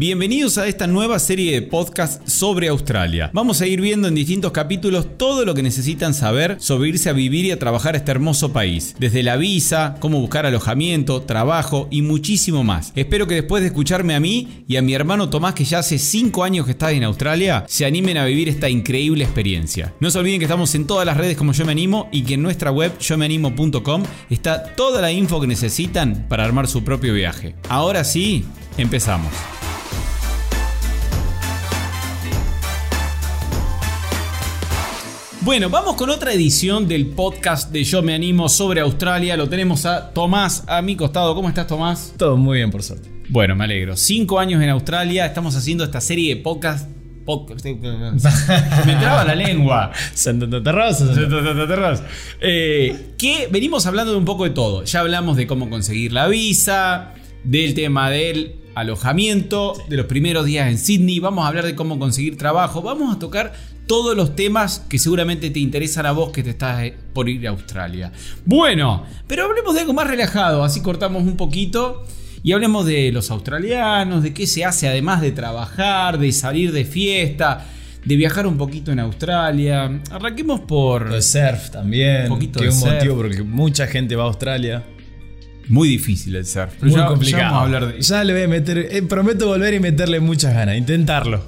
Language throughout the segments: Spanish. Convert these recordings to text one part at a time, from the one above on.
Bienvenidos a esta nueva serie de podcast sobre Australia. Vamos a ir viendo en distintos capítulos todo lo que necesitan saber sobre irse a vivir y a trabajar a este hermoso país. Desde la visa, cómo buscar alojamiento, trabajo y muchísimo más. Espero que después de escucharme a mí y a mi hermano Tomás, que ya hace 5 años que está en Australia, se animen a vivir esta increíble experiencia. No se olviden que estamos en todas las redes como Yo Me Animo y que en nuestra web yomeanimo.com está toda la info que necesitan para armar su propio viaje. Ahora sí, empezamos. Bueno, vamos con otra edición del podcast de Yo Me Animo sobre Australia. Lo tenemos a Tomás a mi costado. ¿Cómo estás, Tomás? Todo muy bien, por suerte. Bueno, me alegro. Cinco años en Australia. Estamos haciendo esta serie de podcast. podcast me traba la lengua. Santa Terrosa. Eh, que venimos hablando de un poco de todo. Ya hablamos de cómo conseguir la visa, del tema del alojamiento, de los primeros días en Sydney. Vamos a hablar de cómo conseguir trabajo. Vamos a tocar todos los temas que seguramente te interesan a vos que te estás eh, por ir a Australia. Bueno, pero hablemos de algo más relajado, así cortamos un poquito y hablemos de los australianos, de qué se hace además de trabajar, de salir de fiesta. De viajar un poquito en Australia. Arranquemos por. El surf también. Un poquito que es un motivo porque mucha gente va a Australia. Muy difícil el surf. Muy complicado. Ya, vamos a hablar de... ya le voy a meter. Eh, prometo volver y meterle muchas ganas. Intentarlo.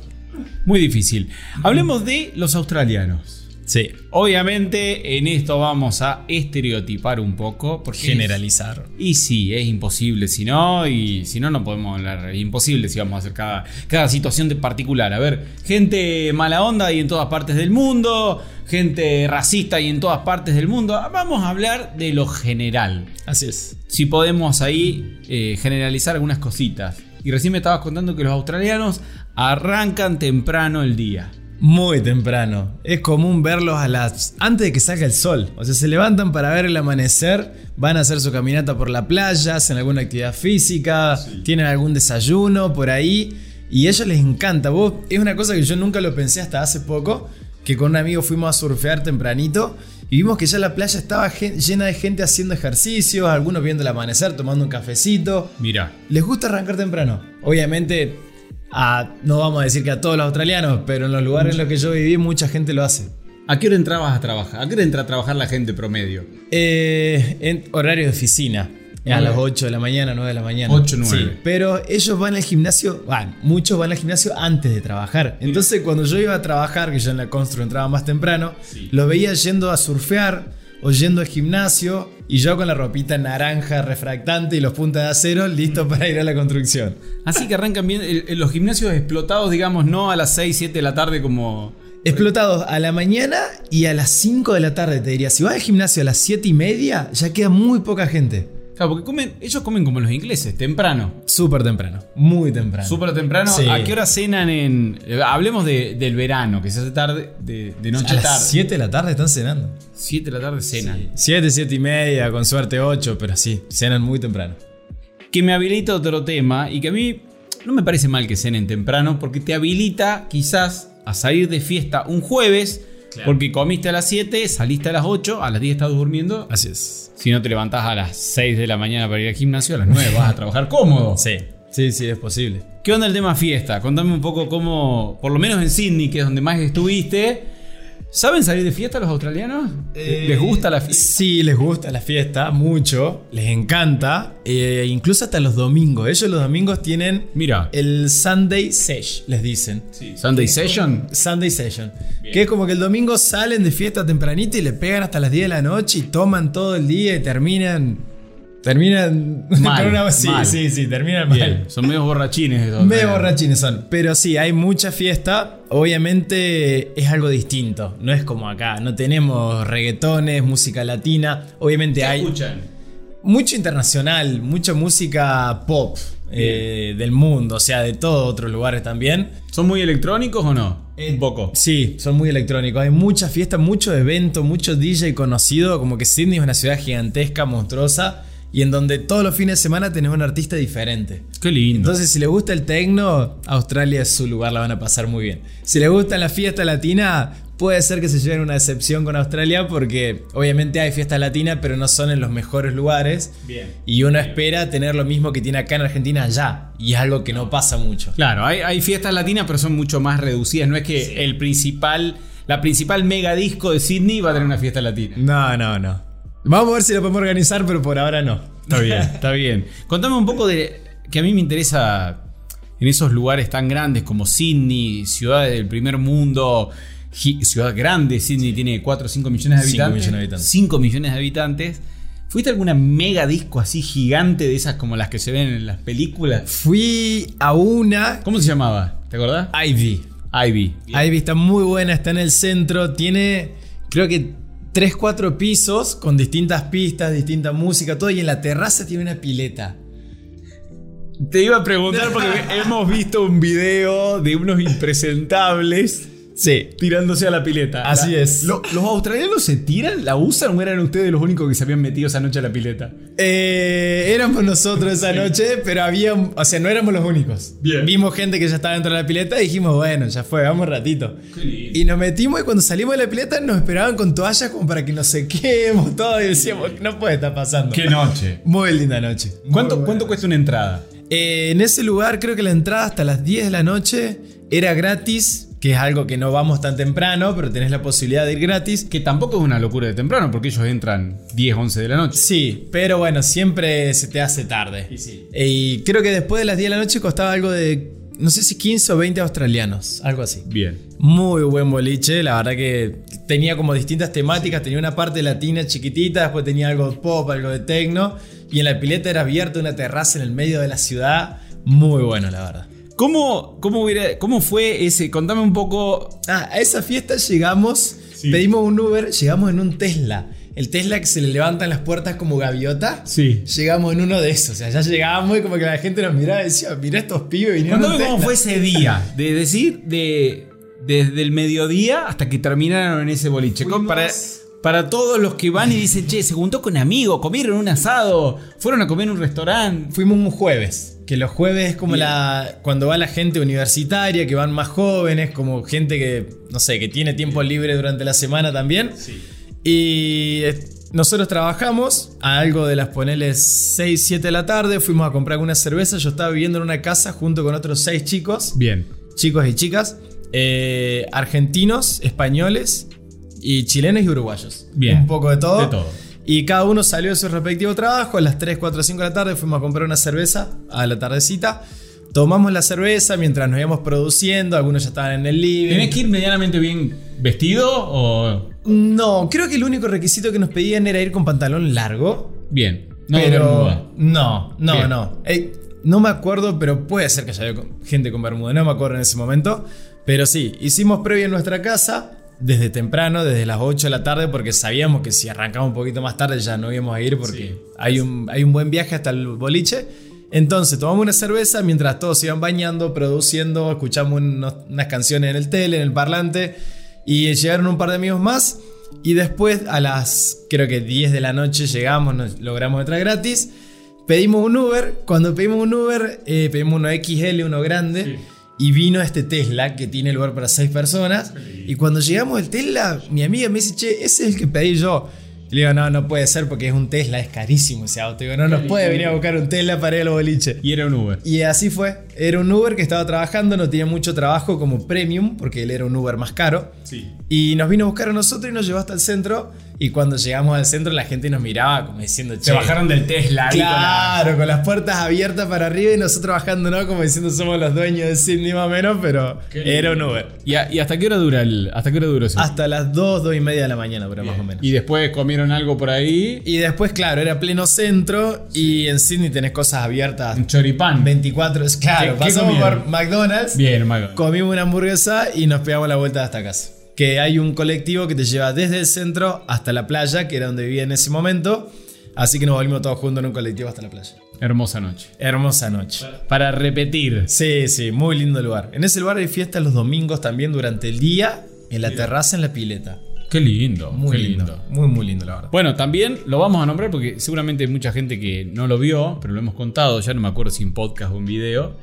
Muy difícil. Hablemos de los australianos. Sí. Obviamente en esto vamos a estereotipar un poco. Porque Generalizar. y sí, es imposible si no, y si no, no podemos hablar. Es imposible si vamos a hacer cada, cada situación de particular. A ver, gente mala onda y en todas partes del mundo, gente racista y en todas partes del mundo. Vamos a hablar de lo general. Así es. Si podemos ahí eh, generalizar algunas cositas. Y recién me estabas contando que los australianos arrancan temprano el día. Muy temprano. Es común verlos a las. antes de que salga el sol. O sea, se levantan para ver el amanecer, van a hacer su caminata por la playa, hacen alguna actividad física, tienen algún desayuno por ahí. Y a ellos les encanta. Vos, es una cosa que yo nunca lo pensé hasta hace poco. Que con un amigo fuimos a surfear tempranito. Y vimos que ya la playa estaba llena de gente haciendo ejercicios, algunos viendo el amanecer, tomando un cafecito. Mira. Les gusta arrancar temprano. Obviamente no vamos a decir que a todos los australianos, pero en los lugares en los que yo viví mucha gente lo hace. ¿A qué hora entrabas a trabajar? ¿A qué hora entra a trabajar la gente promedio? Eh, en horario de oficina. A las 8 de la mañana, 9 de la mañana. 8, 9. Sí, pero ellos van al gimnasio, van, muchos van al gimnasio antes de trabajar. Entonces, cuando yo iba a trabajar, que yo en la constru entraba más temprano, los veía yendo a surfear o yendo al gimnasio y yo con la ropita naranja refractante y los puntas de acero listo para ir a la construcción. Así que arrancan bien los gimnasios explotados, digamos, no a las 6, 7 de la tarde como... Explotados a la mañana y a las 5 de la tarde, te diría. Si vas al gimnasio a las 7 y media, ya queda muy poca gente. Claro, porque comen, ellos comen como los ingleses, temprano. Súper temprano, muy temprano. Súper temprano. ¿A qué hora cenan en...? Eh, hablemos del verano, que se hace tarde, de, noche tarde. A las 7 de la tarde están cenando. 7 de la tarde cenan. 7, 7 y media, con suerte 8, pero sí, cenan muy temprano. Que me habilita otro tema y que a mí no me parece mal que cenen temprano porque te habilita quizás a salir de fiesta un jueves porque comiste a las 7, saliste a las 8, a las 10 estás durmiendo. Así es. Si no te levantás a las 6 de la mañana para ir al gimnasio, a las 9 vas a trabajar cómodo. Sí. Sí, sí, es posible. ¿Qué onda el tema fiesta? Contame un poco cómo, por lo menos en Sydney, que es donde más estuviste, ¿Saben salir de fiesta los australianos? Eh, ¿Les gusta la fiesta? Sí, les gusta la fiesta, mucho. Les encanta. Eh, incluso hasta los domingos. Ellos los domingos tienen. Mira. El Sunday Sesh, les dicen. ¿Sunday Session? Sunday Session. Que es como que el domingo salen de fiesta tempranito y le pegan hasta las 10 de la noche y toman todo el día y terminan Terminan mal, sí, sí, sí, terminan mal. Son medio borrachines esos. Medio borrachines son. Pero sí, hay mucha fiesta. Obviamente es algo distinto. No es como acá. No tenemos reggaetones, música latina. Obviamente hay. escuchan? Mucho internacional, mucha música pop eh, del mundo, o sea, de todos otros lugares también. ¿Son muy electrónicos o no? Un poco. Sí, son muy electrónicos. Hay mucha fiesta, mucho evento, mucho DJ conocido. Como que Sydney es una ciudad gigantesca, monstruosa y en donde todos los fines de semana tenés un artista diferente. Qué lindo. Entonces, si les gusta el techno, Australia es su lugar, la van a pasar muy bien. Si les gusta la fiesta latina, puede ser que se lleven una decepción con Australia porque obviamente hay fiesta latina, pero no son en los mejores lugares. Bien. Y uno espera tener lo mismo que tiene acá en Argentina allá. Y es algo que no pasa mucho. Claro, hay, hay fiestas latinas, pero son mucho más reducidas. No es que el principal, la principal mega disco de Sydney va a tener una fiesta latina. No, no, no. Vamos a ver si lo podemos organizar, pero por ahora no. Está bien, está bien. Contame un poco de que a mí me interesa en esos lugares tan grandes como Sydney, ciudades del primer mundo, ciudad grande, Sydney tiene 4 o 5 millones de habitantes. millones de habitantes. 5 millones de habitantes. ¿Fuiste a alguna mega disco así gigante de esas como las que se ven en las películas? Fui a una ¿Cómo se llamaba? ¿Te acordás? Ivy. Ivy. Ivy está muy buena, está en el centro, tiene creo que 3, 4 pisos con distintas pistas, distinta música, todo, y en la terraza tiene una pileta. Te iba a preguntar porque hemos visto un video de unos impresentables Sí. tirándose a la pileta. Así La- es. Lo- ¿Los australianos se tiran? ¿La usan o eran ustedes los únicos que se habían metido esa noche a la pileta? Eh, éramos nosotros esa noche, pero había, o sea, no éramos los únicos. Bien. Vimos gente que ya estaba dentro de la pileta y dijimos, bueno, ya fue, vamos un ratito. Y nos metimos y cuando salimos de la pileta nos esperaban con toallas como para que nos sequemos todo y decíamos, no puede estar pasando. noche! Muy linda noche. ¿Cuánto. ¿Cuánto cuesta una entrada? Eh, en ese lugar creo que la entrada hasta las 10 de la noche era gratis, que es algo que no vamos tan temprano, pero tenés la posibilidad de ir gratis. Que tampoco es una locura de temprano porque ellos entran 10, 11 de la noche. Sí, pero bueno, siempre se te hace tarde. Y sí. Y creo que después de las 10 de la noche costaba algo de, no sé si 15 o 20 australianos, algo así. Bien. Muy buen boliche, la verdad que tenía como distintas temáticas, tenía una parte latina chiquitita, después tenía algo de pop, algo de techno, y en la pileta era abierta una terraza en el medio de la ciudad, muy bueno la verdad. ¿Cómo, cómo, hubiera- ¿Cómo fue ese? Contame un poco. Ah, a esa fiesta llegamos, Sí. pedimos un Uber, llegamos en un Tesla, el Tesla que se le levantan las puertas como gaviota. Sí. Llegamos en uno de esos, o sea, ya llegábamos y como que la gente nos miraba y decía, mira estos pibes vinieron Contame cómo fue Tesla". ese día. De decir, de, desde el mediodía hasta que terminaron en ese boliche. Fuimos- Para, para todos los que van y dicen, che, se juntó con amigos, comieron un asado, fueron a comer en un restaurante. Fuimos un jueves, que los jueves es como Bien. la cuando va la gente universitaria, que van más jóvenes, como gente que, no sé, que tiene tiempo libre durante la semana también. Y eh, nosotros trabajamos a algo de las poneles 6, 7 de la tarde, fuimos a comprar una cerveza, yo estaba viviendo en una casa junto con otros 6 chicos, Bien. chicos y chicas, eh, argentinos, españoles y chilenos y uruguayos. Bien. Un poco de todo. De todo. Y cada uno salió de su respectivo trabajo. A las 3, 4, 5 de la tarde fuimos a comprar una cerveza a la tardecita. Tomamos la cerveza mientras nos íbamos produciendo. Algunos ya estaban en el living. ¿Tenés que ir medianamente bien vestido o.? No, creo que el único requisito que nos pedían era ir con pantalón largo. Bien. No pero no, no, Bien. no. Eh, no me acuerdo, pero puede ser que haya gente con bermuda. No me acuerdo en ese momento. Pero sí, hicimos previo en nuestra casa desde temprano, desde las 8 de la tarde, porque sabíamos que si arrancamos un poquito más tarde ya no íbamos a ir porque Sí. hay, un, hay un buen viaje hasta el boliche. Entonces tomamos una cerveza mientras todos se iban bañando, produciendo, escuchamos unos- unas canciones en el tele, en el parlante. Y llegaron un par de amigos más. Y después a las, creo que 10 de la noche llegamos, nos logramos entrar gratis. Pedimos un Uber. Cuando pedimos un Uber, eh, pedimos uno XL, uno grande. Sí. Y vino este Tesla que tiene lugar para 6 personas. Y cuando llegamos al Tesla, mi amiga me dice, che, ese es el que pedí yo. Y le digo, no, no puede ser porque es un Tesla, es carísimo ese auto. Digo, no nos puede venir a buscar un Tesla para ir al boliche. Y era un Uber. Y así fue. Era un Uber que estaba trabajando, no tenía mucho trabajo como premium, porque él era un Uber más caro. Sí. Y nos vino a buscar a nosotros y nos llevó hasta el centro. Y cuando llegamos al centro, la gente nos miraba como diciendo, che. Se bajaron del Tesla. ahí con la- Claro, con las puertas abiertas para arriba y nosotros bajando, ¿no? Como diciendo somos los dueños de Sydney más o menos, pero Qué era un. Uber. ¿Y, a- y hasta qué hora dura el, hasta qué hora duró eso? Hasta las 2, 2 y media de la mañana, pero más o menos. Y después comieron algo por ahí. Y después, claro, era pleno centro y en Sydney tenés cosas abiertas Un choripán. 24, es claro, ¿Qué- pasamos por McDonald's, Bien, Mago. comimos una hamburguesa y nos pegamos la vuelta hasta casa. Que hay un colectivo que te lleva desde el centro hasta la playa, que era donde vivía en ese momento. Así que nos volvimos todos juntos en un colectivo hasta la playa. Hermosa noche. Hermosa noche. Para repetir. Sí, sí, muy lindo lugar. En ese lugar hay fiestas los domingos también durante el día, en la terraza, en la pileta. Qué lindo. Muy qué lindo. lindo. Muy, muy lindo, la verdad. Bueno, también lo vamos a nombrar porque seguramente hay mucha gente que no lo vio, pero lo hemos contado, ya no me acuerdo si en podcast o en video.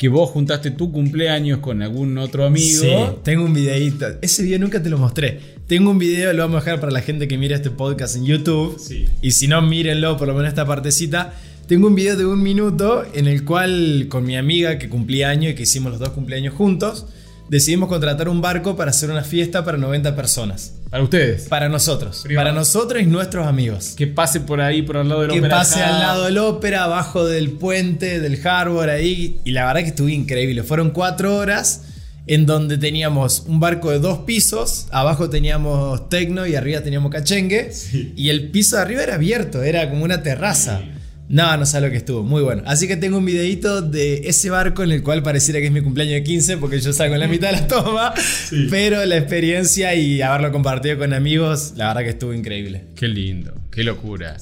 Que vos juntaste tu cumpleaños con algún otro amigo. Sí, tengo un videíto. Ese video nunca te lo mostré. Tengo un video, lo vamos a dejar para la gente que mira este podcast en YouTube. Sí. Y si no, mírenlo, por lo menos esta partecita. Tengo un video de un minuto en el cual con mi amiga que cumplía año y que hicimos los dos cumpleaños juntos, decidimos contratar un barco para hacer una fiesta para 90 personas. Para ustedes. Para nosotros. Privado. Para nosotros y nuestros amigos. Que pase por ahí, por al lado del Que Opera pase al lado del ópera, abajo del puente, del harbor ahí. Y la verdad que estuvo increíble. Fueron cuatro horas en donde teníamos un barco de dos pisos. Abajo teníamos tecno y arriba teníamos cachengue. Y el piso de arriba era abierto, era como una terraza. No, no sé lo que estuvo, muy bueno. Así que tengo un videito de ese barco en el cual pareciera que es mi cumpleaños de 15 porque yo salgo en la mitad de la toma. Pero la experiencia y haberlo compartido con amigos, la verdad que estuvo increíble. Qué lindo, qué locura.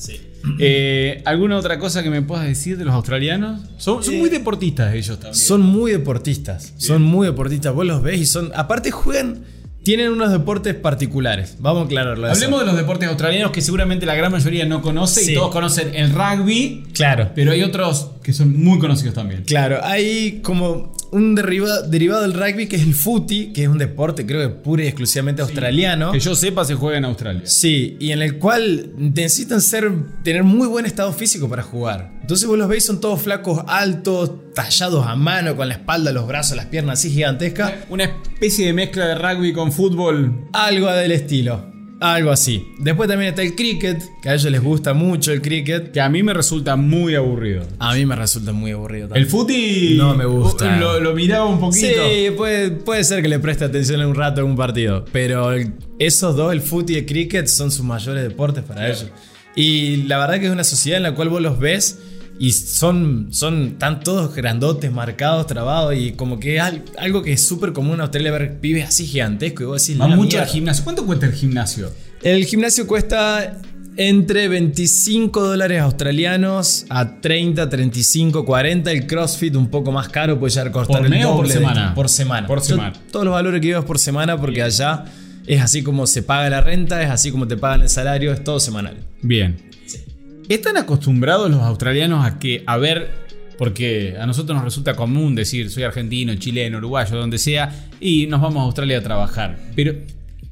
Eh, ¿Alguna otra cosa que me puedas decir de los australianos? Son, son Eh, muy deportistas ellos también. Son muy deportistas. Son muy deportistas. Vos los ves y son. Aparte, juegan. Tienen unos deportes particulares. Vamos a aclararlo. eso. Hablemos de los deportes australianos que seguramente la gran mayoría no conoce Sí. y todos conocen el rugby, Claro. pero hay otros que son muy conocidos también. Claro, hay como un deriva- derivado del rugby que es el footy, que es un deporte creo que pura y exclusivamente australiano. Que yo sepa se juega en Australia. Sí, y en el cual necesitan ser, tener muy buen estado físico para jugar. Entonces vos los veis, son todos flacos, altos, tallados a mano, con la espalda, los brazos, las piernas así gigantescas. Una especie de mezcla de rugby con fútbol. Algo del estilo. Algo así. Después también está el cricket, que a ellos les gusta mucho el cricket. Que a mí me resulta muy aburrido. A mí me resulta muy aburrido El también. footy. No me gusta. Lo, lo miraba un poquito. Sí, puede, puede ser que le preste atención en un rato en un partido. Pero el- esos dos, el fútbol y el cricket, son sus mayores deportes para ellos. Y la verdad que es una sociedad en la cual vos los ves y son, son tan todos grandotes, marcados, trabados. Y como que es al- algo que es súper común en Australia ver pibes así gigantescos. Y vos decís, Va "La mucho al mierda". gimnasio. ¿Cuánto cuesta el gimnasio? El gimnasio cuesta entre 25 dólares australianos a 30, 35, 40. El CrossFit un poco más caro, puede llegar a costar ¿Por el mes o por de- semana? Por semana. Por Yo semana. todos los valores que es por semana porque allá es así como se paga la renta, es así como te pagan el salario, es todo semanal. Bien. ¿Están acostumbrados los australianos a que, a ver, porque a nosotros nos resulta común decir soy argentino, chileno, uruguayo, donde sea, y nos vamos a Australia a trabajar? Pero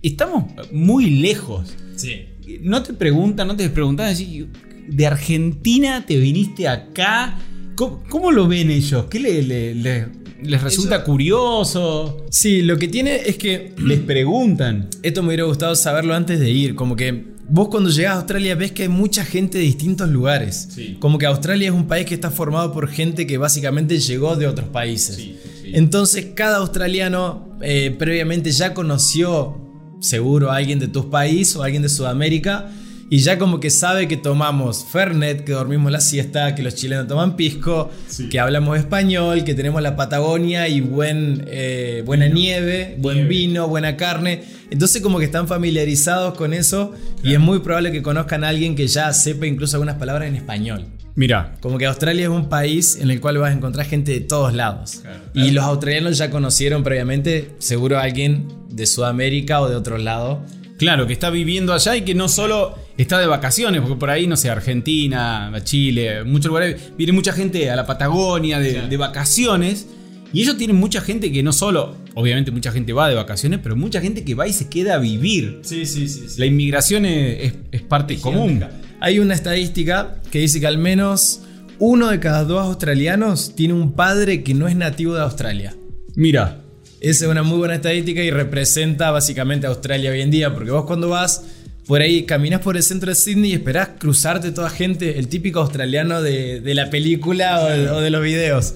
estamos muy lejos. Sí. No te preguntan, no te preguntan, así, de Argentina te viniste acá. ¿Cómo, cómo lo ven ellos? ¿Qué le- le- le- les resulta Eso- curioso? Sí, lo que tiene es que Les preguntan. Esto me hubiera gustado saberlo antes de ir. Como que vos cuando llegas a Australia ves que hay mucha gente de distintos lugares. Sí. Como que Australia es un país que está formado por gente que básicamente llegó de otros países. Sí, sí. Entonces cada australiano eh, previamente ya conoció seguro a alguien de tu país o a alguien de Sudamérica. Y ya como que sabe que tomamos Fernet, que dormimos la siesta, que los chilenos toman pisco, Sí. que hablamos español, que tenemos la Patagonia y buen, eh, buena nieve, buen Nieve. vino, buena carne. Entonces como que están familiarizados con eso y es muy probable que conozcan a alguien que ya sepa incluso algunas palabras en español. Mira, Como que Australia es un país en el cual vas a encontrar gente de todos lados. Claro. Y los australianos ya conocieron previamente seguro alguien de Sudamérica o de otro lado. Claro, que está viviendo allá y que no solo está de vacaciones, porque por ahí, no sé, Argentina, Chile, muchos lugares, viene mucha gente a la Patagonia de, de vacaciones. Y ellos tienen mucha gente que no solo, obviamente mucha gente va de vacaciones, pero mucha gente que va y se queda a vivir. Sí, sí, sí. La inmigración es, es- es parte común. Hay una estadística que dice que al menos uno de cada dos australianos tiene un padre que no es nativo de Australia. Mira, Esa es una muy buena estadística y representa básicamente a Australia hoy en día, porque vos cuando vas por ahí, caminas por el centro de Sydney y esperás cruzarte toda gente, el típico australiano de, de la película o de, o de los videos.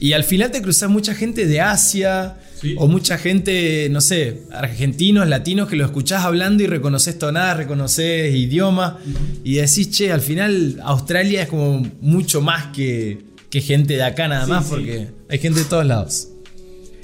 Y al final te cruzas mucha gente de Asia Sí. o mucha gente, no sé, argentinos, latinos, que lo escuchás hablando y reconoces tonadas, reconoces idioma y decís, che, al final Australia es como mucho más que, que gente de acá nada Sí, más, sí. porque hay gente de todos lados.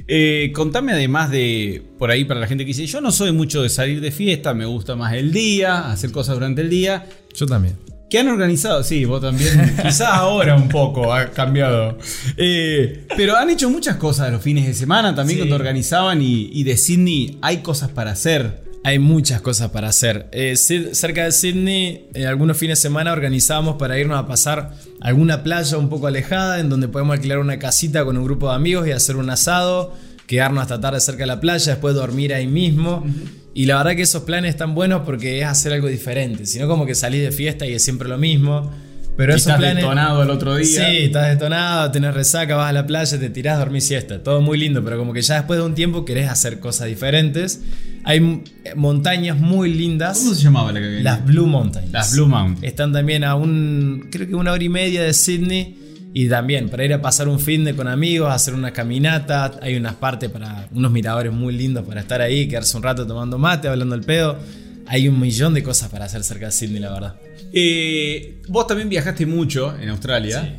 Eh, contame además de, por ahí para la gente que dice, yo no soy mucho de salir de fiesta, me gusta más el día, hacer cosas durante el día. Yo también. ¿Qué han organizado? Sí, vos también. Quizás ahora un poco ha cambiado. Eh, pero han hecho muchas cosas los fines de semana también Sí. cuando organizaban y, y de Sydney hay cosas para hacer. Hay muchas cosas para hacer. Eh, cerca de Sydney, en algunos fines de semana organizábamos para irnos a pasar a alguna playa un poco alejada, en donde podemos alquilar una casita con un grupo de amigos y hacer un asado, quedarnos hasta tarde cerca de la playa, después dormir ahí mismo. Y la verdad que esos planes están buenos porque es hacer algo diferente, sino como que salís de fiesta y es siempre lo mismo. Pero Y esos estás planes... detonado el otro día. Sí, estás detonado, tenés resaca, vas a la playa, te tirás, dormís siesta. Todo muy lindo, pero como que ya después de un tiempo querés hacer cosas diferentes. Hay m- montañas muy lindas. ¿Cómo se llamaba la que Las Blue Mountains. Las Blue Mountains. Están también a un, creo que una hora y media de Sydney. Y también para ir a pasar un fin de con amigos, hacer una caminata. Hay unas partes para unos miradores muy lindos para estar ahí, quedarse un rato tomando mate, hablando el pedo. Hay un millón de cosas para hacer cerca de Sydney, la verdad. Eh, vos también viajaste mucho en Australia.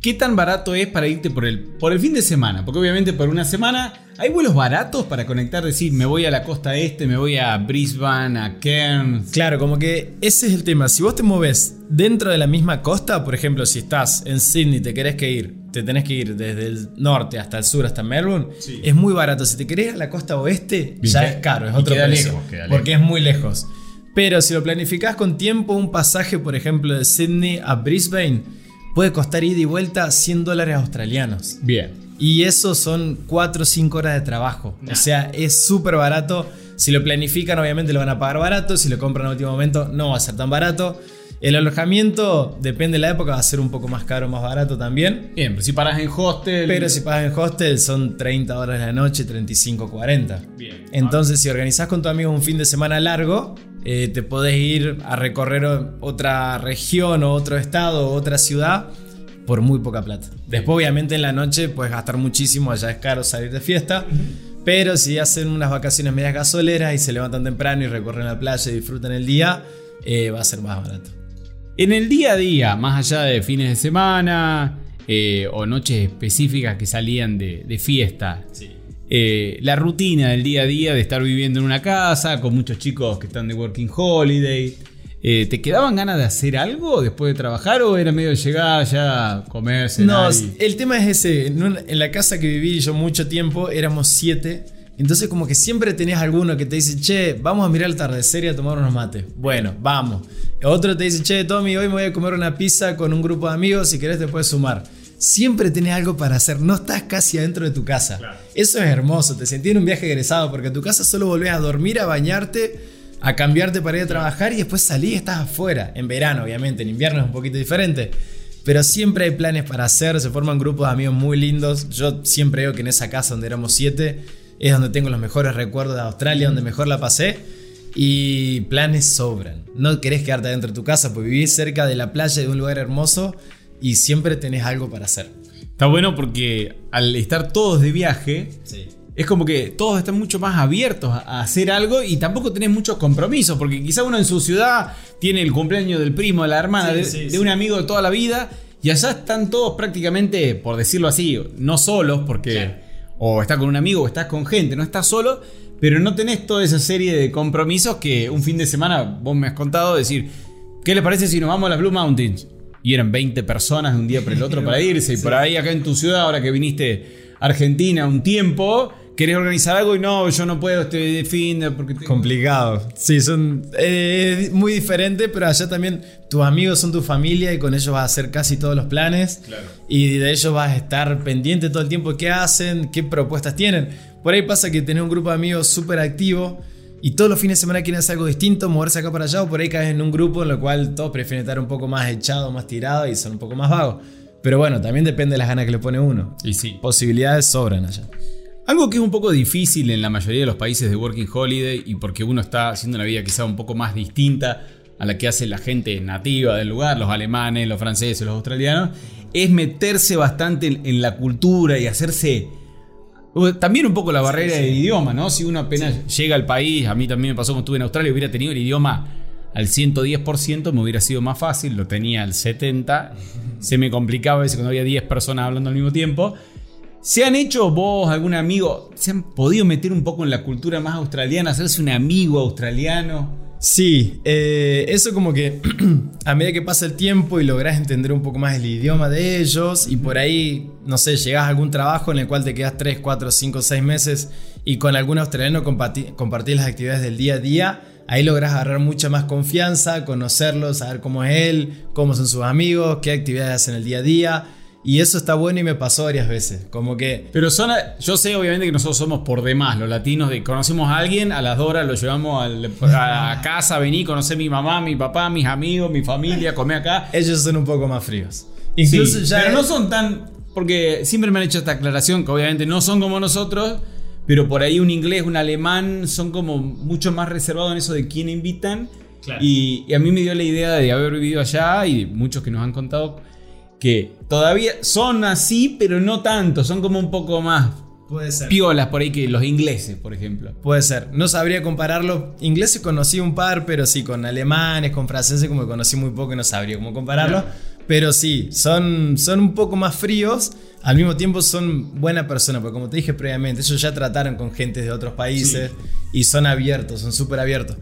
¿Qué tan barato es para irte por el, por el fin de semana? Porque obviamente por una semana hay vuelos baratos para conectar, decir, me voy a la costa este, me voy a Brisbane, a Cairns. Claro, como que ese es el tema. Si vos te moves dentro de la misma costa, por ejemplo, si estás en Sydney, te querés que ir, te tenés que ir desde el norte hasta el sur, hasta Melbourne, Sí. es muy barato. Si te querés ir a la costa oeste, Y ya que- es caro, es y otro precio. lejos, porque es muy lejos. Pero si lo planificás con tiempo, un pasaje, por ejemplo, de Sydney a Brisbane, puede costar ida y vuelta 100 dólares australianos. Bien. Y eso son 4 o 5 horas de trabajo. O sea, es súper barato. Si lo planifican, obviamente lo van a pagar barato. Si lo compran a último momento, no va a ser tan barato. El alojamiento, depende de la época, va a ser un poco más caro o más barato también. Bien, pero si paras en hostel. Pero si pagas en hostel, son 30 horas de la noche, 35, 40. Bien. Entonces, si organizás con tu amigo un fin de semana largo, eh, te podés ir a recorrer otra región o otro estado o otra ciudad por muy poca plata. Después, obviamente, en la noche puedes gastar muchísimo, allá es caro salir de fiesta. Pero si hacen unas vacaciones medias gasoleras y se levantan temprano y recorren la playa y disfrutan el día, eh, va a ser más barato. En el día a día, más allá de fines de semana eh, o noches específicas que salían de, de fiesta, eh, la rutina del día a día de estar viviendo en una casa con muchos chicos que están de working holiday, eh, ¿te quedaban ganas de hacer algo después de trabajar o era medio de llegar ya comer, No, y- el tema es ese. En, la casa que viví yo mucho tiempo éramos siete. Entonces como que siempre tenías alguno que te dice, che, vamos a mirar el atardecer y a tomar unos mates. Bueno, vamos. Otro te dice, che, Tommy, hoy me voy a comer una pizza con un grupo de amigos, si querés te puedes sumar. Siempre tenés algo para hacer, no estás casi adentro de tu casa. Eso es hermoso, te sentí en un viaje egresado, porque en tu casa solo volvés a dormir, a bañarte, a cambiarte para ir a trabajar y después salís y estás afuera. En verano, obviamente, en invierno es un poquito diferente. Pero siempre hay planes para hacer, se forman grupos de amigos muy lindos. Yo siempre digo que en esa casa donde éramos siete es donde tengo los mejores recuerdos de Australia, donde mejor la pasé. Y planes sobran. No querés quedarte dentro de tu casa, porque vivís cerca de la playa de un lugar hermoso y siempre tenés algo para hacer. Está bueno porque al estar todos de viaje, es como que todos están mucho más abiertos a hacer algo y tampoco tenés muchos compromisos, porque quizá uno en su ciudad tiene el cumpleaños del primo, de la hermana, Sí, de, sí, de sí. un amigo de toda la vida, y allá están todos prácticamente, por decirlo así, no solos, porque Claro. o estás con un amigo o estás con gente, no estás solo, pero no tenés toda esa serie de compromisos que un fin de semana vos me has contado, decir, ¿qué les parece si nos vamos a las Blue Mountains? Y eran 20 personas de un día para el otro para irse. Y por ahí acá en tu ciudad, ahora que viniste a Argentina un tiempo, querés organizar algo y no, yo no puedo este fin porque tengo- Complicado. Sí, son eh, muy diferentes, pero allá también tus amigos son tu familia y con ellos vas a hacer casi todos los planes. Claro. Y de ellos vas a estar pendiente todo el tiempo qué hacen, qué propuestas tienen. Por ahí pasa que tenés un grupo de amigos súper activo y todos los fines de semana quieren hacer algo distinto, moverse acá para allá, o por ahí caes en un grupo en lo cual todos prefieren estar un poco más echados, más tirados y son un poco más vagos. Pero bueno, también depende de las ganas que le pone uno. Y sí. Posibilidades sobran allá. Algo que es un poco difícil en la mayoría de los países de Working Holiday y porque uno está haciendo una vida quizá un poco más distinta a la que hace la gente nativa del lugar, los alemanes, los franceses, los australianos, es meterse bastante en, la cultura y hacerse también un poco la barrera del idioma, ¿no? Si uno apenas llega al país, a mí también me pasó cuando estuve en Australia, hubiera tenido el idioma al 110%, me hubiera sido más fácil, lo tenía al 70%, se me complicaba a veces cuando había 10 personas hablando al mismo tiempo. ¿Se han hecho vos, algún amigo, se han podido meter un poco en la cultura más australiana, hacerse un amigo australiano? Sí, eh, eso como que a medida que pasa el tiempo y lográs entender un poco más el idioma de ellos y por ahí, no sé, llegás a algún trabajo en el cual te quedas 3, 4, 5, 6 meses y con algún australiano compartís las actividades del día a día, ahí lográs agarrar mucha más confianza, conocerlo, saber cómo es él, cómo son sus amigos, qué actividades hacen el día a día. Y eso está bueno y me pasó varias veces. Como que. Pero son, yo sé obviamente que nosotros somos por demás, los latinos, de conocemos a alguien, a las dos horas lo llevamos al- a casa, vení, conocer a mi mamá, mi papá, mis amigos, mi familia, comé acá. Ellos son un poco más fríos. Incluso Sí, ya. pero no son tan. Porque siempre me han hecho esta aclaración que obviamente no son como nosotros, pero por ahí un inglés, un alemán son como mucho más reservados en eso de quién invitan. Claro. Y, y a mí me dio la idea de haber vivido allá y muchos que nos han contado que todavía son así, pero no tanto, son como un poco más Puede ser. piolas por ahí que los ingleses, por ejemplo. Puede ser. No sabría compararlo. Ingleses conocí un par, pero sí, con alemanes, con franceses, como que conocí muy poco y no sabría cómo compararlo. Pero sí, son, son un poco más fríos. Al mismo tiempo son buena persona, porque como te dije previamente, ellos ya trataron con gente de otros países y son abiertos, son súper abiertos.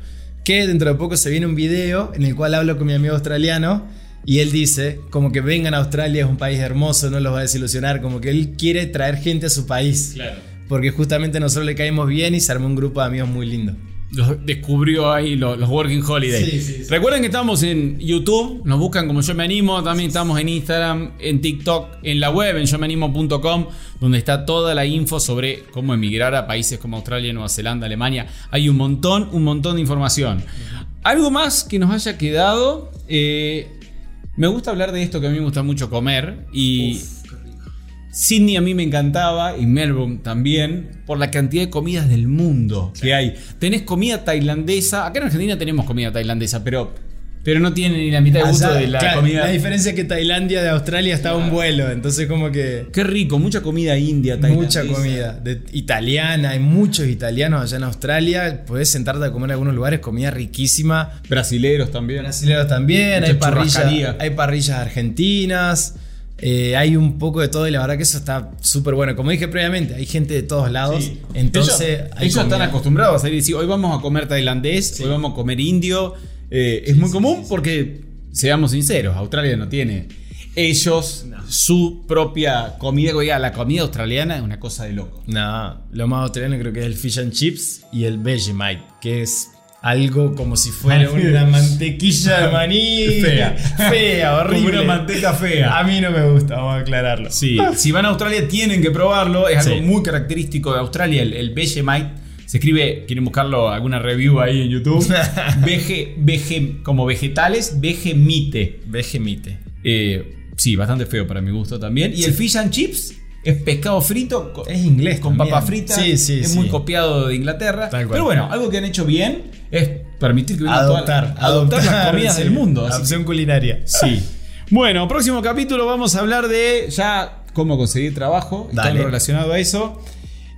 Que dentro de poco se viene un video en el cual hablo con mi amigo australiano y él dice como que vengan a Australia, es un país hermoso, no los va a desilusionar, como que él quiere traer gente a su país. Claro. Porque justamente nosotros le caímos bien y se armó un grupo de amigos muy lindo. Los descubrió ahí los, los Working Holiday. Sí, sí, sí. Recuerden que estamos en YouTube, nos buscan como Yo Me Animo, también estamos en Instagram, en TikTok, en la web, en yomeanimo.com, donde está toda la info sobre cómo emigrar a países como Australia, Nueva Zelanda, Alemania. Hay un montón, un montón de información. Algo más que nos haya quedado. eh, me gusta hablar de esto que a mí me gusta mucho comer y Sydney a mí me encantaba y Melbourne también por la cantidad de comidas del mundo que hay. Tenés comida tailandesa, acá en Argentina tenemos comida tailandesa, pero, pero no tiene ni la mitad de gusto Allá, de la claro, comida. la diferencia es que Tailandia de Australia está a un vuelo, entonces como que Qué rico, mucha comida india, tailandesa. mucha comida de- italiana, hay muchos italianos allá en Australia, puedes sentarte a comer en algunos lugares comida riquísima. Brasileros también. Brasileños también, Mucha hay parrillas, churrascaría. hay parrillas argentinas. eh, hay un poco de todo y la verdad que eso está súper bueno. Como dije previamente, hay gente de todos lados. Sí. Entonces, ellos, hay ellos están acostumbrados a ir y decir, hoy vamos a comer tailandés, hoy vamos a comer indio. Eh, es muy común porque, seamos sinceros, Australia no tiene ellos su propia comida. Oiga, la comida australiana es una cosa de loco. No, lo más australiano creo que es el fish and chips y el Vegemite, que es algo como si fuera una mantequilla de maní. Fea. Fea, horrible. Como una manteca fea. A mí no me gusta, vamos a aclararlo. Sí, si van a Australia tienen que probarlo. Es algo Sí. muy característico de Australia, el, el Vegemite. Se escribe, quieren buscarlo, alguna review ahí en YouTube. Vege, vege- como vegetales, Vegemite. Vegemite. Eh, sí, bastante feo para mi gusto también. Y el fish and chips es pescado frito Es inglés con también. papa frita. Sí, sí, es muy copiado de Inglaterra. Pero bueno, algo que han hecho bien es permitir que Adoptar, adoptar las comidas del mundo. Opción culinaria. Sí. Bueno, próximo capítulo vamos a hablar de ya cómo conseguir trabajo. Dale. relacionado a eso.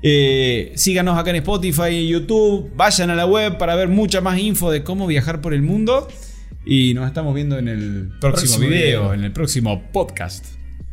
Eh, síganos acá en Spotify y YouTube. Vayan a la web para ver mucha más info de cómo viajar por el mundo. Y nos estamos viendo en el próximo, Próximo video, video. en el próximo podcast.